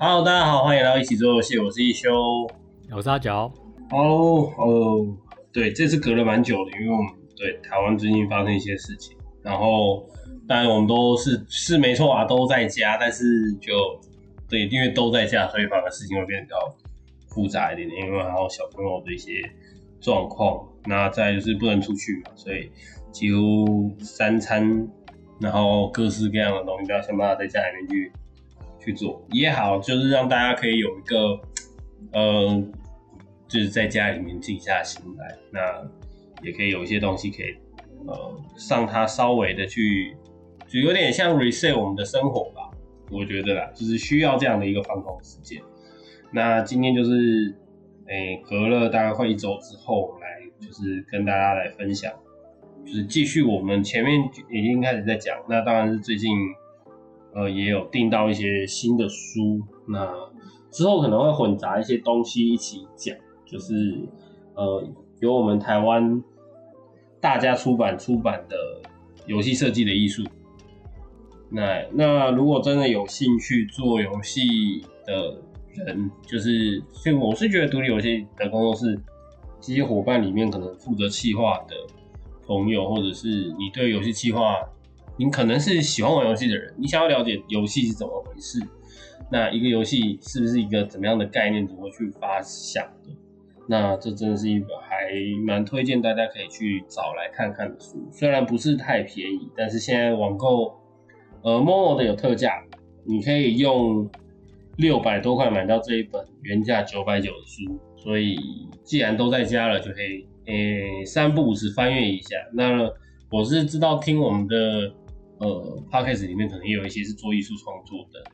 Hello，大家好，欢迎来到一起做游戏，我是一休，我是阿角。哦哦，对，这次隔了蛮久的，因为我们对台湾最近发生一些事情，然后当然我们都是是没错啊，都在家，但是就对，因为都在家，所以反而事情会变得比较复杂一点点，因为还有小朋友的一些状况，那再就是不能出去嘛，所以几乎三餐，然后各式各样的东西都要想办法在家里面去去做也好，就是让大家可以有一个呃。就是在家里面静下心来，那也可以有一些东西可以，呃，让它稍微的去，就有点像 reset 我们的生活吧。我觉得啦，就是需要这样的一个放空时间。那今天就是，诶，隔了大概快一周之后来，就是跟大家来分享，就是继续我们前面已经开始在讲。那当然是最近，呃，也有订到一些新的书，那之后可能会混杂一些东西一起讲。就是呃，由我们台湾大家出版出版的游戏设计的艺术。那那如果真的有兴趣做游戏的人，就是就我是觉得独立游戏的工作室这些伙伴里面，可能负责企划的朋友，或者是你对游戏企划，你可能是喜欢玩游戏的人，你想要了解游戏是怎么回事，那一个游戏是不是一个怎么样的概念，怎么去发想的？那这真的是一本还蛮推荐大家可以去找来看看的书，虽然不是太便宜，但是现在网购，呃，Momo 的有特价，你可以用六百多块买到这一本原价九百九的书，所以既然都在家了，就可以诶三不五时翻阅一下。那我是知道听我们的呃 Podcast 里面可能也有一些是做艺术创作的，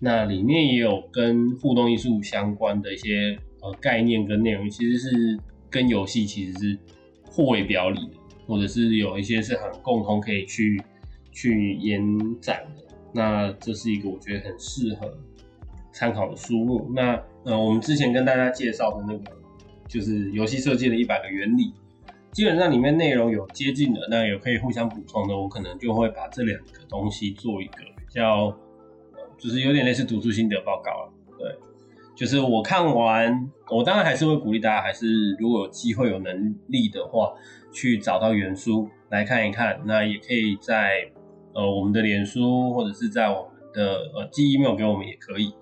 那里面也有跟互动艺术相关的一些。呃，概念跟内容其实是跟游戏其实是互为表里的，或者是有一些是很共同可以去去延展的。那这是一个我觉得很适合参考的书目。那呃，我们之前跟大家介绍的那个就是游戏设计的一百个原理，基本上里面内容有接近的，那有可以互相补充的，我可能就会把这两个东西做一个比较，就是有点类似读书心得报告了，对。就是我看完，我当然还是会鼓励大家，还是如果有机会有能力的话，去找到原书来看一看。那也可以在呃我们的脸书，或者是在我们的呃寄 email 给我们也可以，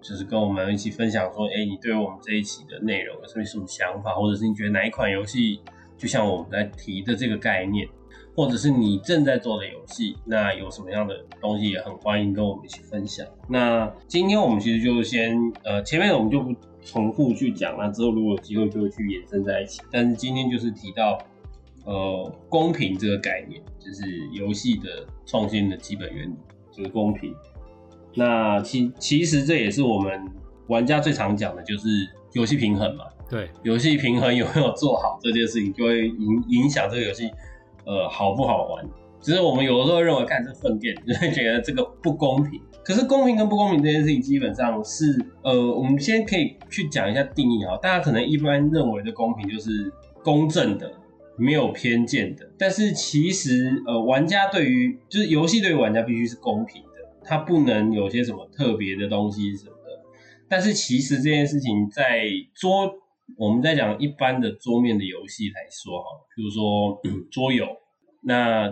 就是跟我们一起分享说，哎，你对我们这一期的内容有什么想法，或者是你觉得哪一款游戏，就像我们在提的这个概念。或者是你正在做的游戏，那有什么样的东西也很欢迎跟我们一起分享。那今天我们其实就先呃前面我们就不重复去讲了，之后如果有机会就会去延伸在一起。但是今天就是提到呃公平这个概念，就是游戏的创新的基本原理，就是公平。那其其实这也是我们玩家最常讲的，就是游戏平衡嘛。对，游戏平衡有没有做好这件事情，就会影影响这个游戏。呃，好不好玩？只是我们有的时候认为，看这粪便，就会觉得这个不公平。可是公平跟不公平这件事情，基本上是呃，我们先可以去讲一下定义啊。大家可能一般认为的公平就是公正的，没有偏见的。但是其实呃，玩家对于就是游戏对于玩家必须是公平的，它不能有些什么特别的东西什么的。但是其实这件事情在桌。我们在讲一般的桌面的游戏来说，哈，比如说 桌游，那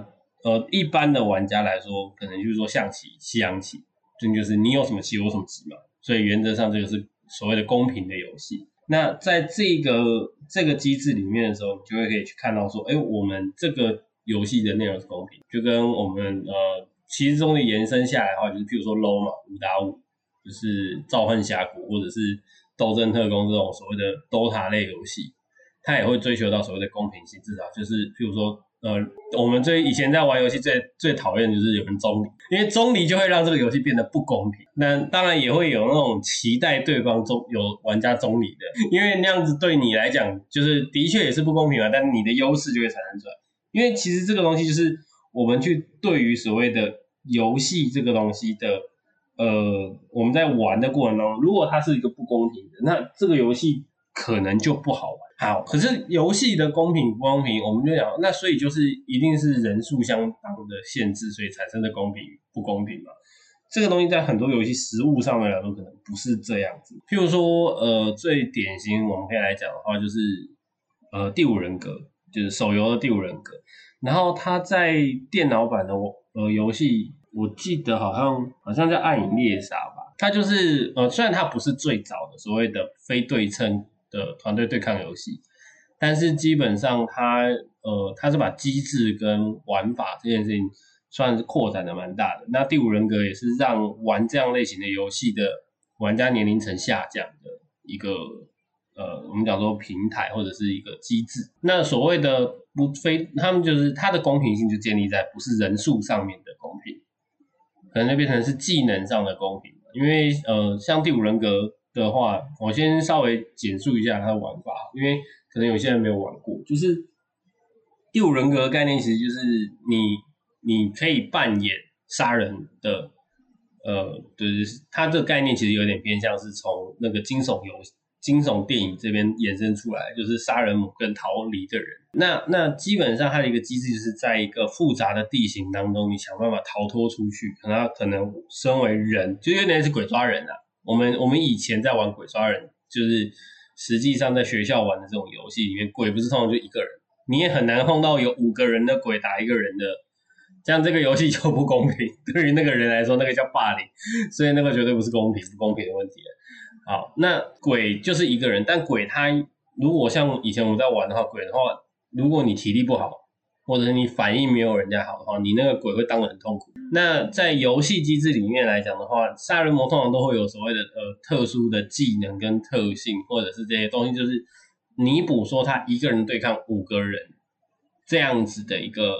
呃一般的玩家来说，可能就是说象棋、西洋棋，这就是你有什么棋，我什么棋嘛。所以原则上这个是所谓的公平的游戏。那在这个这个机制里面的时候，你就会可以去看到说，哎，我们这个游戏的内容是公平，就跟我们呃其实中的延伸下来的话，就是譬如说 low 嘛，五打五，就是召唤峡谷或者是。斗争特工这种所谓的 DOTA 类游戏，它也会追求到所谓的公平性，至少就是，譬如说，呃，我们最以前在玩游戏最最讨厌就是有人中离，因为中离就会让这个游戏变得不公平。那当然也会有那种期待对方中有玩家中离的，因为那样子对你来讲就是的确也是不公平嘛，但你的优势就会产生出来。因为其实这个东西就是我们去对于所谓的游戏这个东西的。呃，我们在玩的过程中，如果它是一个不公平的，那这个游戏可能就不好玩。好，可是游戏的公平不公平，我们就讲，那所以就是一定是人数相当的限制，所以产生的公平不公平嘛？这个东西在很多游戏实物上面来说，可能不是这样子。譬如说，呃，最典型我们可以来讲的话，就是呃，第五人格，就是手游的第五人格。然后它在电脑版的呃游戏，我记得好像好像叫《暗影猎杀》吧。它就是呃，虽然它不是最早的所谓的非对称的团队对抗游戏，但是基本上它呃，它是把机制跟玩法这件事情。算是扩展的蛮大的。那第五人格也是让玩这样类型的游戏的玩家年龄层下降的一个呃，我们讲说平台或者是一个机制。那所谓的不非，他们就是它的公平性就建立在不是人数上面的公平，可能就变成是技能上的公平。因为呃，像第五人格的话，我先稍微简述一下它的玩法，因为可能有些人没有玩过。就是第五人格的概念其实就是你。你可以扮演杀人的，呃，对，它这个概念其实有点偏向是从那个惊悚游戏、惊悚电影这边衍生出来，就是杀人魔跟逃离的人。那那基本上它的一个机制就是在一个复杂的地形当中，你想办法逃脱出去。可能可能身为人，就有点是鬼抓人啊。我们我们以前在玩鬼抓人，就是实际上在学校玩的这种游戏里面，鬼不是通常就一个人，你也很难碰到有五个人的鬼打一个人的。这样这个游戏就不公平，对于那个人来说，那个叫霸凌，所以那个绝对不是公平不公平的问题好，那鬼就是一个人，但鬼他如果像以前我们在玩的话，鬼的话，如果你体力不好，或者是你反应没有人家好的话，你那个鬼会当得很痛苦。那在游戏机制里面来讲的话，杀人魔通常都会有所谓的呃特殊的技能跟特性，或者是这些东西，就是弥补说他一个人对抗五个人这样子的一个。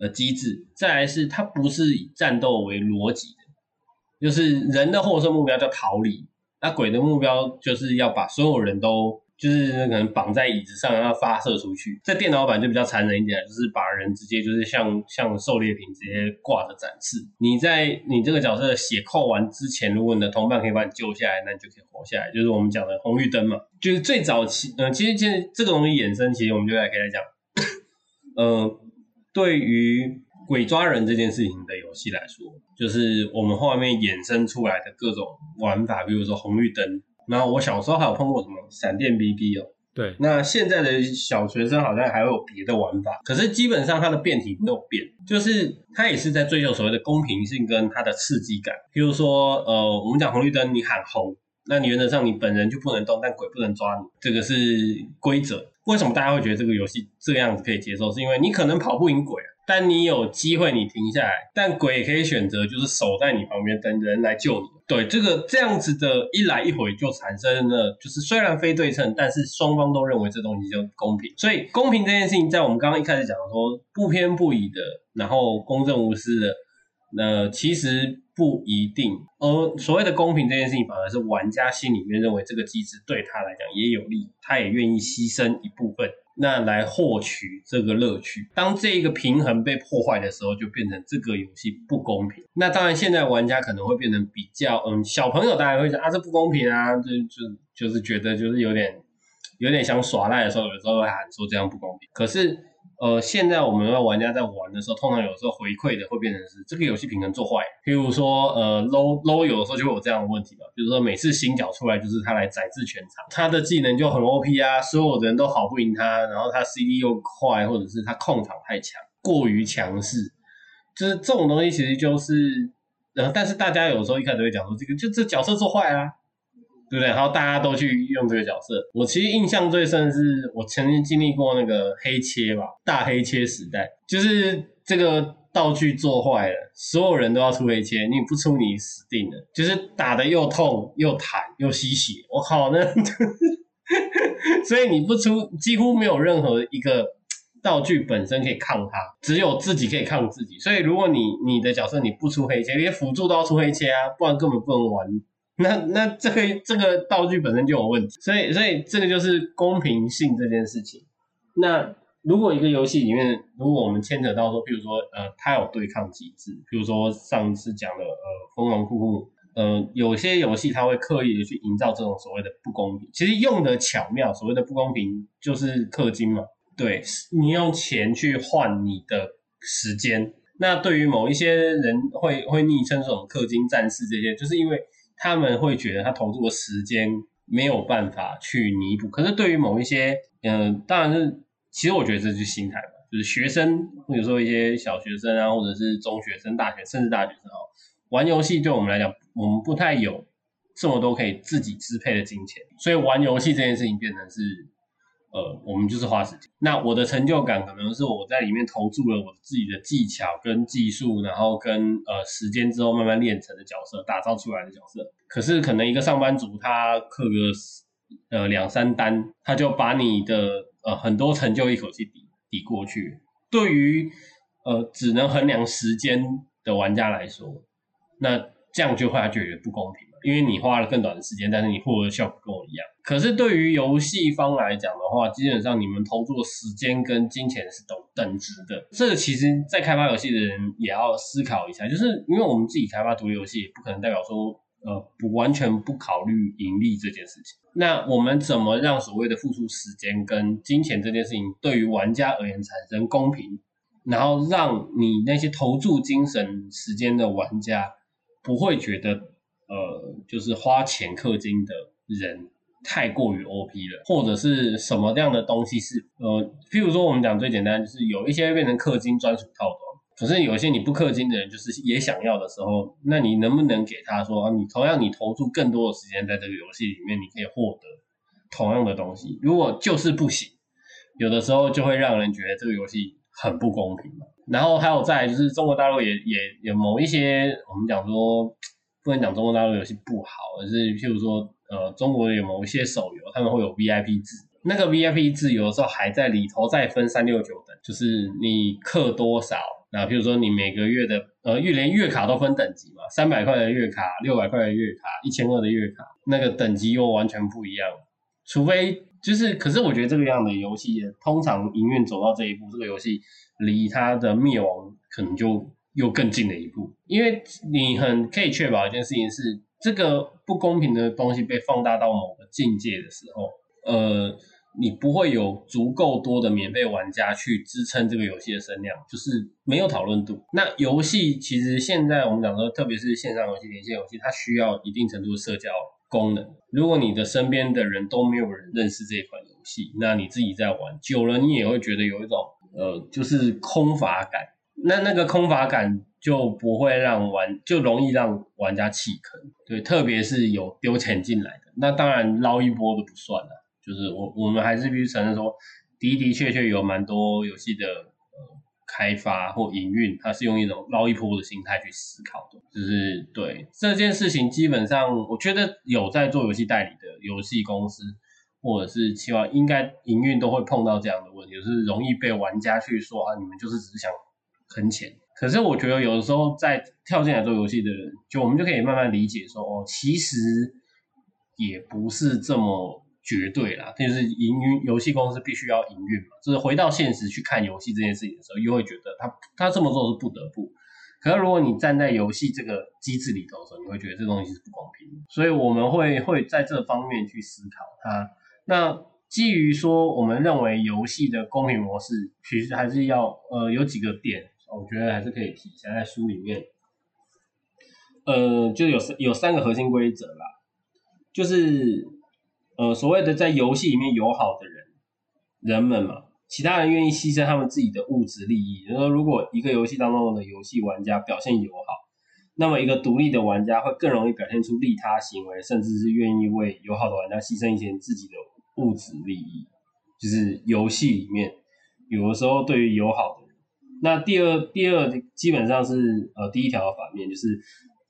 呃机制，再来是它不是以战斗为逻辑的，就是人的获胜目标叫逃离，那鬼的目标就是要把所有人都就是可能绑在椅子上，然后发射出去。在电脑版就比较残忍一点，就是把人直接就是像像狩猎品直接挂着展示。你在你这个角色血扣完之前，如果你的同伴可以把你救下来，那你就可以活下来。就是我们讲的红绿灯嘛，就是最早期，嗯，其实其实这个东西衍生，其实我们就来可以来讲，嗯。对于鬼抓人这件事情的游戏来说，就是我们后面衍生出来的各种玩法，比如说红绿灯。然后我小时候还有碰过什么闪电 BB 哦。对。那现在的小学生好像还会有别的玩法，可是基本上它的变体没有变，就是它也是在追求所谓的公平性跟它的刺激感。比如说，呃，我们讲红绿灯，你喊红，那你原则上你本人就不能动，但鬼不能抓你，这个是规则。为什么大家会觉得这个游戏这个样子可以接受？是因为你可能跑不赢鬼，但你有机会你停下来，但鬼也可以选择就是守在你旁边等人来救你。对，这个这样子的一来一回就产生了，就是虽然非对称，但是双方都认为这东西就公平。所以公平这件事情，在我们刚刚一开始讲说不偏不倚的，然后公正无私的，那其实。不一定，而所谓的公平这件事情，反而是玩家心里面认为这个机制对他来讲也有利，他也愿意牺牲一部分，那来获取这个乐趣。当这一个平衡被破坏的时候，就变成这个游戏不公平。那当然，现在玩家可能会变成比较，嗯，小朋友当然会讲啊，这不公平啊，就就就是觉得就是有点有点想耍赖的时候，有时候会喊说这样不公平。可是。呃，现在我们的玩家在玩的时候，通常有时候回馈的会变成是这个游戏平衡做坏。譬如说，呃，low low 有的时候就会有这样的问题吧。比如说，每次新角出来就是他来宰制全场，他的技能就很 OP 啊，所有的人都好不赢他，然后他 CD 又快，或者是他控场太强，过于强势，就是这种东西其实就是，呃，但是大家有时候一开始会讲说这个就这角色做坏啊。对不对？然后大家都去用这个角色。我其实印象最深的是，我曾经经历过那个黑切吧，大黑切时代，就是这个道具做坏了，所有人都要出黑切，你不出你死定了。就是打的又痛又弹又吸血，我靠那，所以你不出，几乎没有任何一个道具本身可以抗它，只有自己可以抗自己。所以如果你你的角色你不出黑切，连辅助都要出黑切啊，不然根本不能玩。那那这个这个道具本身就有问题，所以所以这个就是公平性这件事情。那如果一个游戏里面，如果我们牵扯到说，比如说呃，它有对抗机制，比如说上次讲的呃疯狂酷酷，呃有些游戏它会刻意的去营造这种所谓的不公平，其实用的巧妙，所谓的不公平就是氪金嘛，对你用钱去换你的时间。那对于某一些人会会昵称这种氪金战士这些，就是因为他们会觉得他投入的时间没有办法去弥补。可是对于某一些，嗯，当然是，其实我觉得这就是心态嘛，就是学生，或者说一些小学生啊，或者是中学生、大学甚至大学生哦，玩游戏对我们来讲，我们不太有这么多可以自己支配的金钱，所以玩游戏这件事情变成是。呃，我们就是花时间。那我的成就感可能是我在里面投注了我自己的技巧跟技术，然后跟呃时间之后慢慢练成的角色，打造出来的角色。可是可能一个上班族他氪个呃两三单，他就把你的呃很多成就一口气抵抵过去。对于呃只能衡量时间的玩家来说，那这样就会觉得不公平了。因为你花了更短的时间，但是你获得的效果跟我一样。可是对于游戏方来讲的话，基本上你们投注的时间跟金钱是等等值的。这个其实，在开发游戏的人也要思考一下，就是因为我们自己开发独立游戏，不可能代表说，呃，不完全不考虑盈利这件事情。那我们怎么让所谓的付出时间跟金钱这件事情，对于玩家而言产生公平，然后让你那些投注精神时间的玩家不会觉得。呃，就是花钱氪金的人太过于 O P 了，或者是什么样的东西是呃，譬如说我们讲最简单，就是有一些变成氪金专属套装，可是有一些你不氪金的人，就是也想要的时候，那你能不能给他说啊，你同样你投注更多的时间在这个游戏里面，你可以获得同样的东西？如果就是不行，有的时候就会让人觉得这个游戏很不公平嘛。然后还有在就是中国大陆也也有某一些我们讲说。不能讲中国大陆游戏不好，而是譬如说，呃，中国有某一些手游，他们会有 VIP 制，那个 VIP 制有的时候还在里头再分三六九等，就是你氪多少，那譬如说你每个月的，呃，月连月卡都分等级嘛，三百块的月卡，六百块的月卡，一千二的月卡，那个等级又完全不一样。除非就是，可是我觉得这个样的游戏，通常营运走到这一步，这个游戏离它的灭亡可能就。又更近了一步，因为你很可以确保一件事情是，这个不公平的东西被放大到某个境界的时候，呃，你不会有足够多的免费玩家去支撑这个游戏的声量，就是没有讨论度。那游戏其实现在我们讲说，特别是线上游戏、连线游戏，它需要一定程度的社交功能。如果你的身边的人都没有人认识这款游戏，那你自己在玩久了，你也会觉得有一种呃，就是空乏感。那那个空乏感就不会让玩，就容易让玩家弃坑。对，特别是有丢钱进来的，那当然捞一波都不算了。就是我我们还是必须承认说，的的确确有蛮多游戏的呃开发或营运，它是用一种捞一波的心态去思考的。就是对这件事情，基本上我觉得有在做游戏代理的游戏公司，或者是希望应该营运都会碰到这样的问题，就是容易被玩家去说啊，你们就是只是想。很浅，可是我觉得有的时候在跳进来做游戏的人，就我们就可以慢慢理解说，哦，其实也不是这么绝对啦。就是营运游戏公司必须要营运嘛，就是回到现实去看游戏这件事情的时候，又会觉得他他这么做是不得不。可是如果你站在游戏这个机制里头的时候，你会觉得这东西是不公平。所以我们会会在这方面去思考它。那基于说，我们认为游戏的公平模式，其实还是要呃有几个点。我觉得还是可以提一下，在书里面，呃，就有三有三个核心规则啦，就是呃所谓的在游戏里面友好的人人们嘛，其他人愿意牺牲他们自己的物质利益。就说如果一个游戏当中的游戏玩家表现友好，那么一个独立的玩家会更容易表现出利他行为，甚至是愿意为友好的玩家牺牲一些自己的物质利益。就是游戏里面有的时候对于友好的。那第二，第二基本上是呃第一条的反面，就是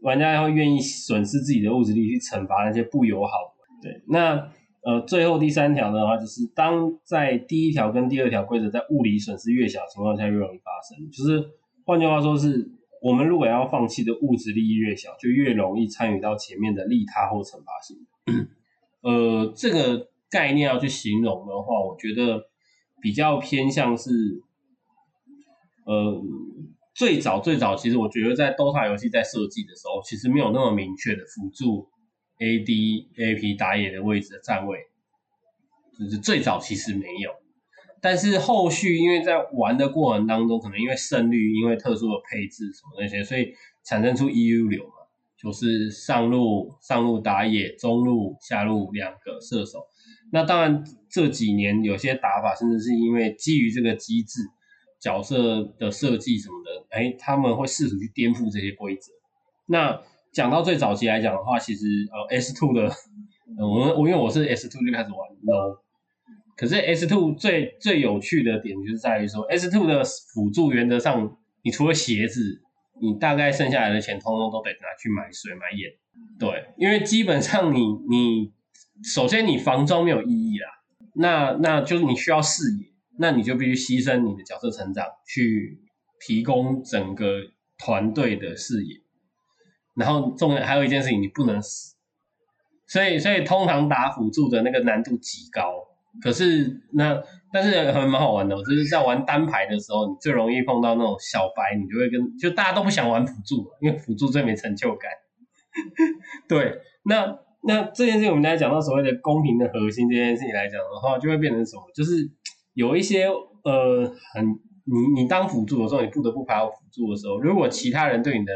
玩家会愿意损失自己的物质力去惩罚那些不友好的。对，那呃最后第三条的话，就是当在第一条跟第二条规则在物理损失越小的情况下越容易发生，就是换句话说是，我们如果要放弃的物质利益越小，就越容易参与到前面的利他或惩罚性。呃，这个概念要去形容的话，我觉得比较偏向是。呃，最早最早，其实我觉得在 DOTA 游戏在设计的时候，其实没有那么明确的辅助 AD AP 打野的位置的站位，就是最早其实没有。但是后续因为在玩的过程当中，可能因为胜率，因为特殊的配置什么那些，所以产生出 EU 流嘛，就是上路上路打野，中路下路两个射手。那当然这几年有些打法，甚至是因为基于这个机制角色的设计什么的，哎，他们会试图去颠覆这些规则。那讲到最早期来讲的话，其实呃 S two 的，我我因为我是 S two 就开始玩 low。可是 S two 最最有趣的点就是在于说，S two 的辅助原则上，你除了鞋子，你大概剩下来的钱，通通都得拿去买水买盐。对，因为基本上你你首先你防装没有意义啦，那那就是你需要视野，那你就必须牺牲你的角色成长去提供整个团队的视野。然后重要还有一件事情，你不能死，所以所以通常打辅助的那个难度极高。可是那，但是还蛮好玩的，就是在玩单排的时候，你最容易碰到那种小白，你就会跟就大家都不想玩辅助，因为辅助最没成就感。对，那那这件事情我们刚才讲到所谓的公平的核心这件事情来讲的话，就会变成什么？就是有一些呃很你你当辅助的时候，你不得不排好辅助的时候，如果其他人对你的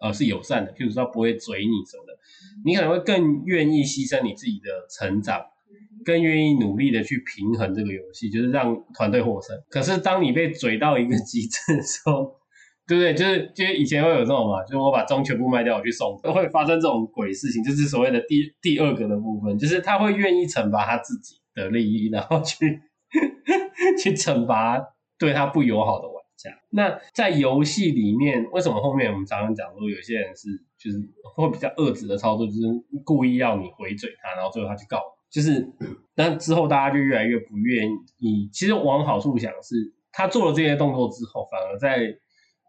呃是友善的，譬如说不会嘴你什么的，你可能会更愿意牺牲你自己的成长。更愿意努力的去平衡这个游戏，就是让团队获胜。可是当你被嘴到一个极致的时候，对不对？就是就是以前会有这种嘛，就是我把钟全部卖掉，我去送，都会发生这种鬼事情。就是所谓的第第二个的部分，就是他会愿意惩罚他自己的利益，然后去 去惩罚对他不友好的玩家。那在游戏里面，为什么后面我们常常讲说有些人是就是会比较恶质的操作，就是故意要你回嘴他，然后最后他去告。就是，但之后大家就越来越不愿意。其实往好处想是，他做了这些动作之后，反而在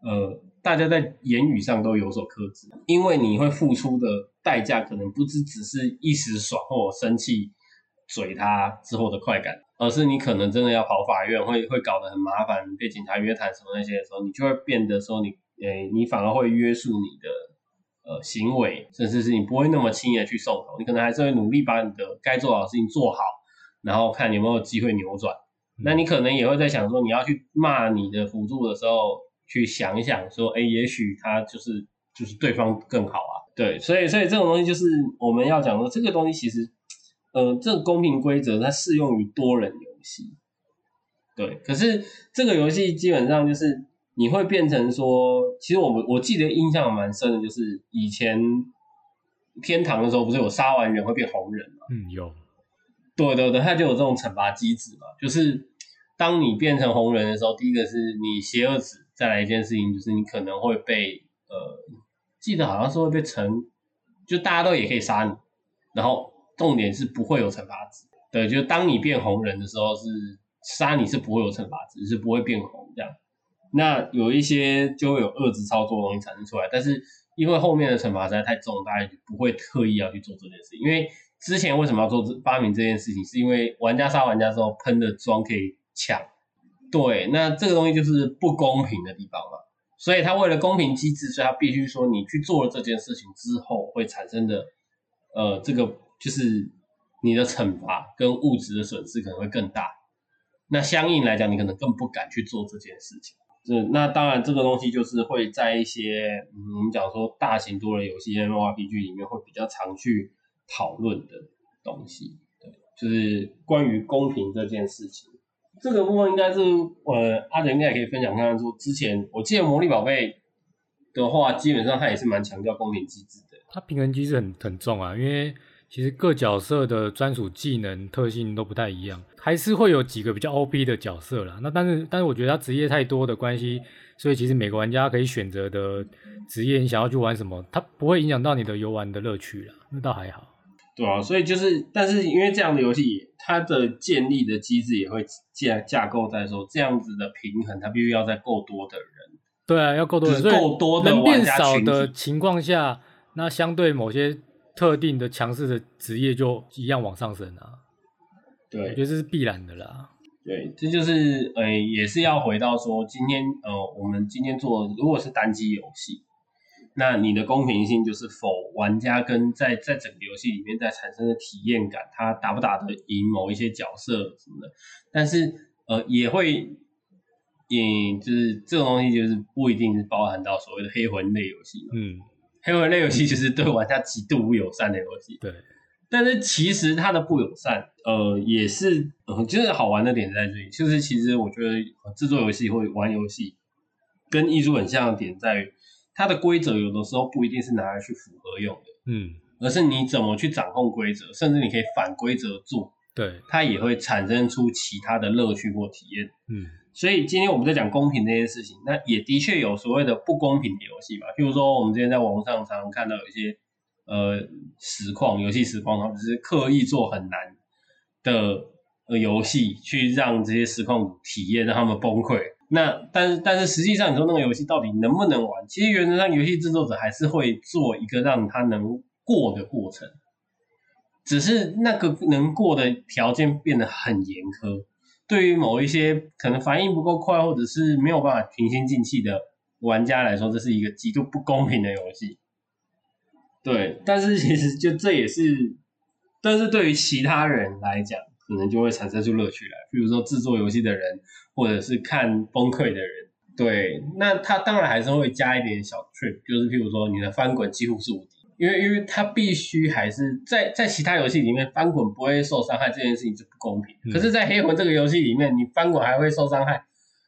呃，大家在言语上都有所克制，因为你会付出的代价可能不只只是一时爽或生气嘴他之后的快感，而是你可能真的要跑法院，会会搞得很麻烦，被警察约谈什么那些的时候，你就会变得说你，诶，你反而会约束你的。呃，行为，甚至是你不会那么轻易的去送头，你可能还是会努力把你的该做好的事情做好，然后看有没有机会扭转。那你可能也会在想说，你要去骂你的辅助的时候，去想一想说，哎，也许他就是就是对方更好啊。对，所以所以这种东西就是我们要讲说，这个东西其实，呃，这个公平规则它适用于多人游戏。对，可是这个游戏基本上就是。你会变成说，其实我们我记得印象蛮深的，就是以前天堂的时候，不是有杀完人会变红人嘛？嗯，有。对对对，它就有这种惩罚机制嘛。就是当你变成红人的时候，第一个是你邪恶值，再来一件事情就是你可能会被呃，记得好像是会被惩，就大家都也可以杀你，然后重点是不会有惩罚值。对，就是当你变红人的时候，是杀你是不会有惩罚值，是不会变红这样。那有一些就会有遏制操作的东西产生出来，但是因为后面的惩罚实在太重，大家不会特意要去做这件事。因为之前为什么要做这发明这件事情，是因为玩家杀玩家之后喷的装可以抢，对，那这个东西就是不公平的地方嘛。所以他为了公平机制，所以他必须说你去做了这件事情之后会产生的，呃，这个就是你的惩罚跟物质的损失可能会更大。那相应来讲，你可能更不敢去做这件事情。这那当然，这个东西就是会在一些嗯，我们讲说大型多人游戏 M R P G 里面会比较常去讨论的东西，对，就是关于公平这件事情。这个部分应该是呃，阿哲应该也可以分享看看，说之前我记得魔力宝贝的话，基本上它也是蛮强调公平机制的。它平衡机制很很重啊，因为其实各角色的专属技能特性都不太一样。还是会有几个比较 OP 的角色啦。那但是但是我觉得他职业太多的关系，所以其实每个玩家可以选择的职业，你想要去玩什么，它不会影响到你的游玩的乐趣啦，那倒还好。对啊，所以就是，但是因为这样的游戏，它的建立的机制也会架架构在说，这样子的平衡，它必须要在够多的人。对啊，要够多人，够多的人变少的情况下，那相对某些特定的强势的职业就一样往上升啊。对，我觉得这是必然的啦。对，这就是呃，也是要回到说，今天呃，我们今天做如果是单机游戏，那你的公平性就是否玩家跟在在整个游戏里面在产生的体验感，他打不打得赢某一些角色什么的。但是呃也会，嗯，就是这种东西就是不一定是包含到所谓的黑魂类游戏嘛。嗯，黑魂类游戏就是对玩家极度不友善的游戏。对，但是其实它的不友善，呃，也是，呃，就是好玩的点在这里。就是其实我觉得呃制作游戏或者玩游戏跟艺术很像的点在于，它的规则有的时候不一定是拿来去符合用的，嗯，而是你怎么去掌控规则，甚至你可以反规则做，对，它也会产生出其他的乐趣或体验。嗯，所以今天我们在讲公平这件事情，那也的确有所谓的不公平的游戏吧。譬如说，我们之前在网络上常常看到有一些呃实况，游戏实况，他们就是刻意做很难的游戏，去让这些实况体验，让他们崩溃。那但是但是实际上，你说那个游戏到底能不能玩？其实原则上，游戏制作者还是会做一个让他能过的过程，只是那个能过的条件变得很严苛。对于某一些可能反应不够快，或者是没有办法平心静气的玩家来说，这是一个极度不公平的游戏。对，但是其实就这也是，但是对于其他人来讲，可能就会产生出乐趣来。比如说制作游戏的人，或者是看崩溃的人。对，那他当然还是会加一点小 trick，就是譬如说你的翻滚几乎是无敌，因为因为他必须还是在在其他游戏里面翻滚不会受伤害这件事情就不公平，嗯可是，在黑魂这个游戏里面，你翻滚还会受伤害。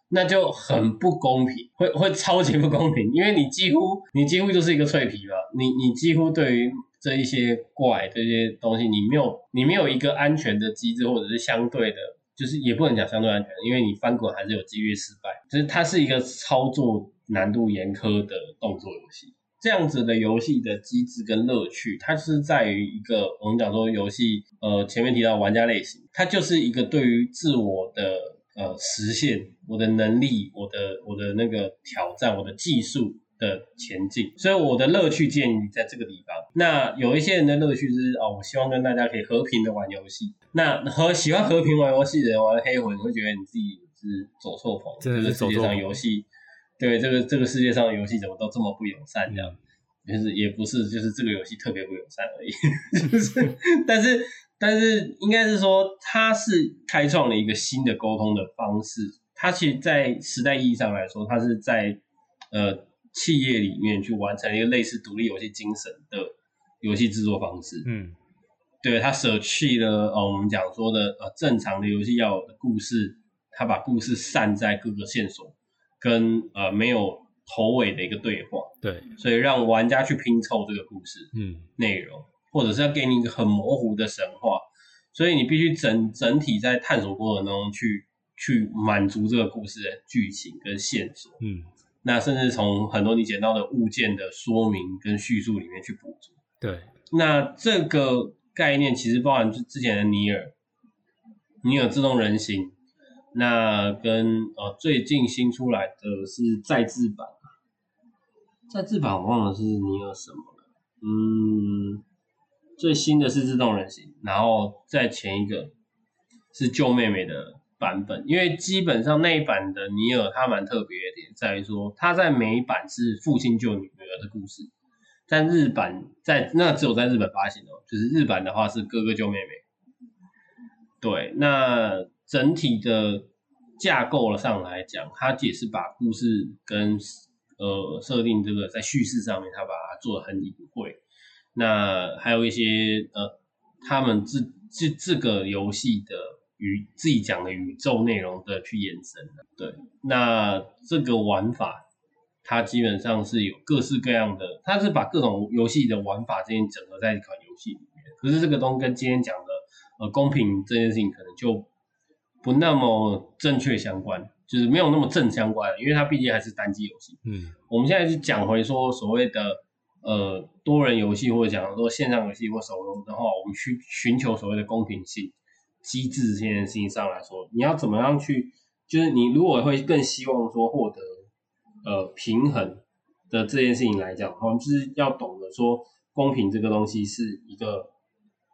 那就很不公平，会会超级不公平，因为你几乎你几乎就是一个脆皮嘛，你你几乎对于这一些怪这些东西，你没有你没有一个安全的机制，或者是相对的，就是也不能讲相对安全，因为你翻滚还是有几率失败，就是它是一个操作难度严苛的动作游戏。这样子的游戏的机制跟乐趣，它是在于一个我们讲说游戏，呃，前面提到玩家类型，它就是一个对于自我的呃实现，我的能力，我的我的那个挑战，我的技术的前进，所以我的乐趣建立在这个地方。那有一些人的乐趣是哦，我希望跟大家可以和平的玩游戏。那和喜欢和平玩游戏的人玩黑魂，你会觉得你自己是走错棚，真的是这个世界上游戏。对这个这个世界上的游戏怎么都这么不友善这样？就是也不是，就是这个游戏特别不友善而已，就是，但是但是应该是说，它是开创了一个新的沟通的方式。它其实，在时代意义上来说，它是在呃企业里面去完成一个类似独立游戏精神的游戏制作方式。嗯，对，他舍弃了呃我们讲说的呃正常的游戏要有的故事，他把故事散在各个线索，跟呃没有头尾的一个对话。对，所以让玩家去拼凑这个故事嗯，内容，或者是要给你一个很模糊的神话，所以你必须整整体在探索过程中去去满足这个故事的剧情跟线索，嗯，那甚至从很多你捡到的物件的说明跟叙述里面去补足。对，那这个概念其实包含之之前的尼尔，尼尔自动人形，那跟呃最近新出来的是再制版，再制版我忘了是尼尔什么了，嗯，最新的是自动人形，然后再前一个是救妹妹的版本，因为基本上那一版的尼尔它蛮特别的点在于说，它在美版是父亲救女儿的故事。但日版在那只有在日本发行哦，就是日版的话是哥哥救妹妹。对，那整体的架构上来讲，它也是把故事跟呃设定这个在叙事上面，它把它做的很隐晦。那还有一些呃，他们自这这个游戏的宇自己讲的宇宙内容的去延伸。对，那这个玩法。它基本上是有各式各样的，它是把各种游戏的玩法之间整合在一款游戏里面。可是这个东西跟今天讲的呃公平这件事情可能就不那么正确相关，就是没有那么正相关，因为它毕竟还是单机游戏。嗯，我们现在是讲回说所谓的呃多人游戏或者讲说线上游戏或手游的话，我们去寻求所谓的公平性机制这件事情上来说，你要怎么样去，就是你如果会更希望说获得。呃，平衡的这件事情来讲，我们就是要懂得说，公平这个东西是一个，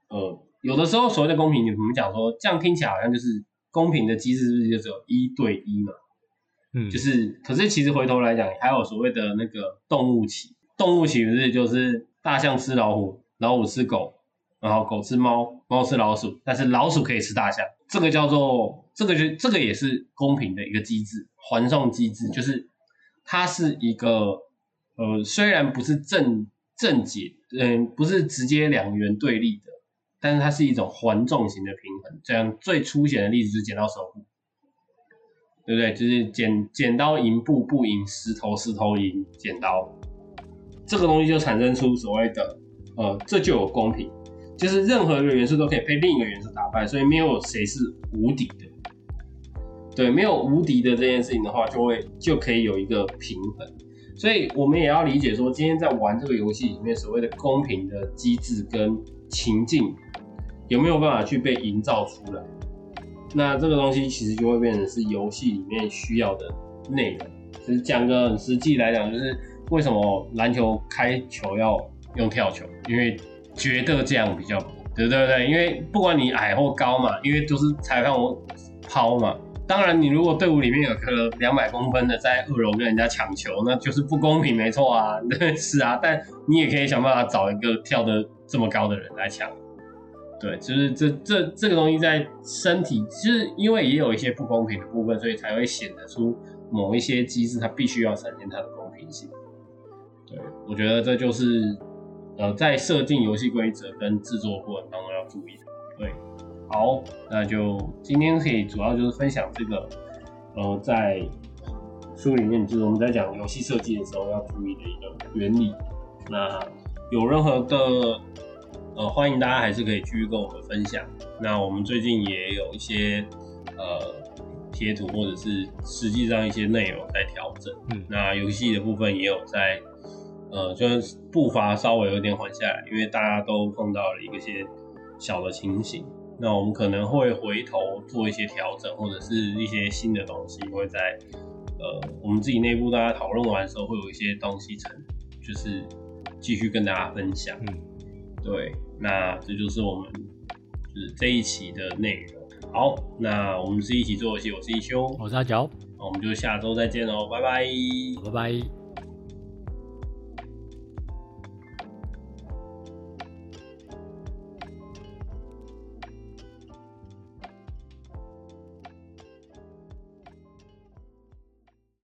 呃，有的时候所谓的公平，我们讲说，这样听起来好像就是公平的机制，是不是就只有一对一嘛？嗯，就是，可是其实回头来讲，还有所谓的那个动物棋，动物棋不是就是大象吃老虎，老虎吃狗，然后狗吃猫，猫吃老鼠，但是老鼠可以吃大象，这个叫做这个就这个也是公平的一个机制，环送机制，就是它是一个呃虽然不是正正解，嗯不是直接两元对立的，但是它是一种环重型的平衡。这样最粗显的例子就是剪刀手布，对不对？就是剪剪刀赢布，布赢石头，石头赢剪刀，这个东西就产生出所谓的呃这就有公平。就是任何一个元素都可以被另一个元素打败，所以没有谁是无敌的。对，没有无敌的这件事情的话，就会就可以有一个平衡。所以我们也要理解说，今天在玩这个游戏里面所谓的公平的机制跟情境，有没有办法去被营造出来？那这个东西其实就会变成是游戏里面需要的内容。其实讲个很实际来讲，就是为什么篮球开球要用跳球，因为觉得这样比较对对对，因为不管你矮或高嘛，因为都是裁判我抛嘛。当然，你如果队伍里面有个两百公分的在二楼跟人家抢球，那就是不公平，没错啊，是啊。但你也可以想办法找一个跳得这么高的人来抢。对，就是这这这个东西在身体，其实因为也有一些不公平的部分，所以才会显得出某一些机制它必须要展现它的公平性。对，我觉得这就是。呃，在设定游戏规则跟制作过程当中要注意的。对，好，那就今天可以主要就是分享这个，呃，在书里面就是我们在讲游戏设计的时候要注意的一个原理。那有任何的，呃，欢迎大家还是可以继续跟我们分享。那我们最近也有一些呃贴图或者是实际上一些内容在调整。嗯，那游戏的部分也有在。呃，就是步伐稍微有点缓下来，因为大家都碰到了一些小的情形。那我们可能会回头做一些调整，或者是一些新的东西，会在呃我们自己内部大家讨论完的时候，会有一些东西成，就是继续跟大家分享。嗯，对，那这就是我们就是这一期的内容。好，那我们是一起做游戏，我是一休，我是阿角，那我们就下周再见喽，拜拜，拜拜。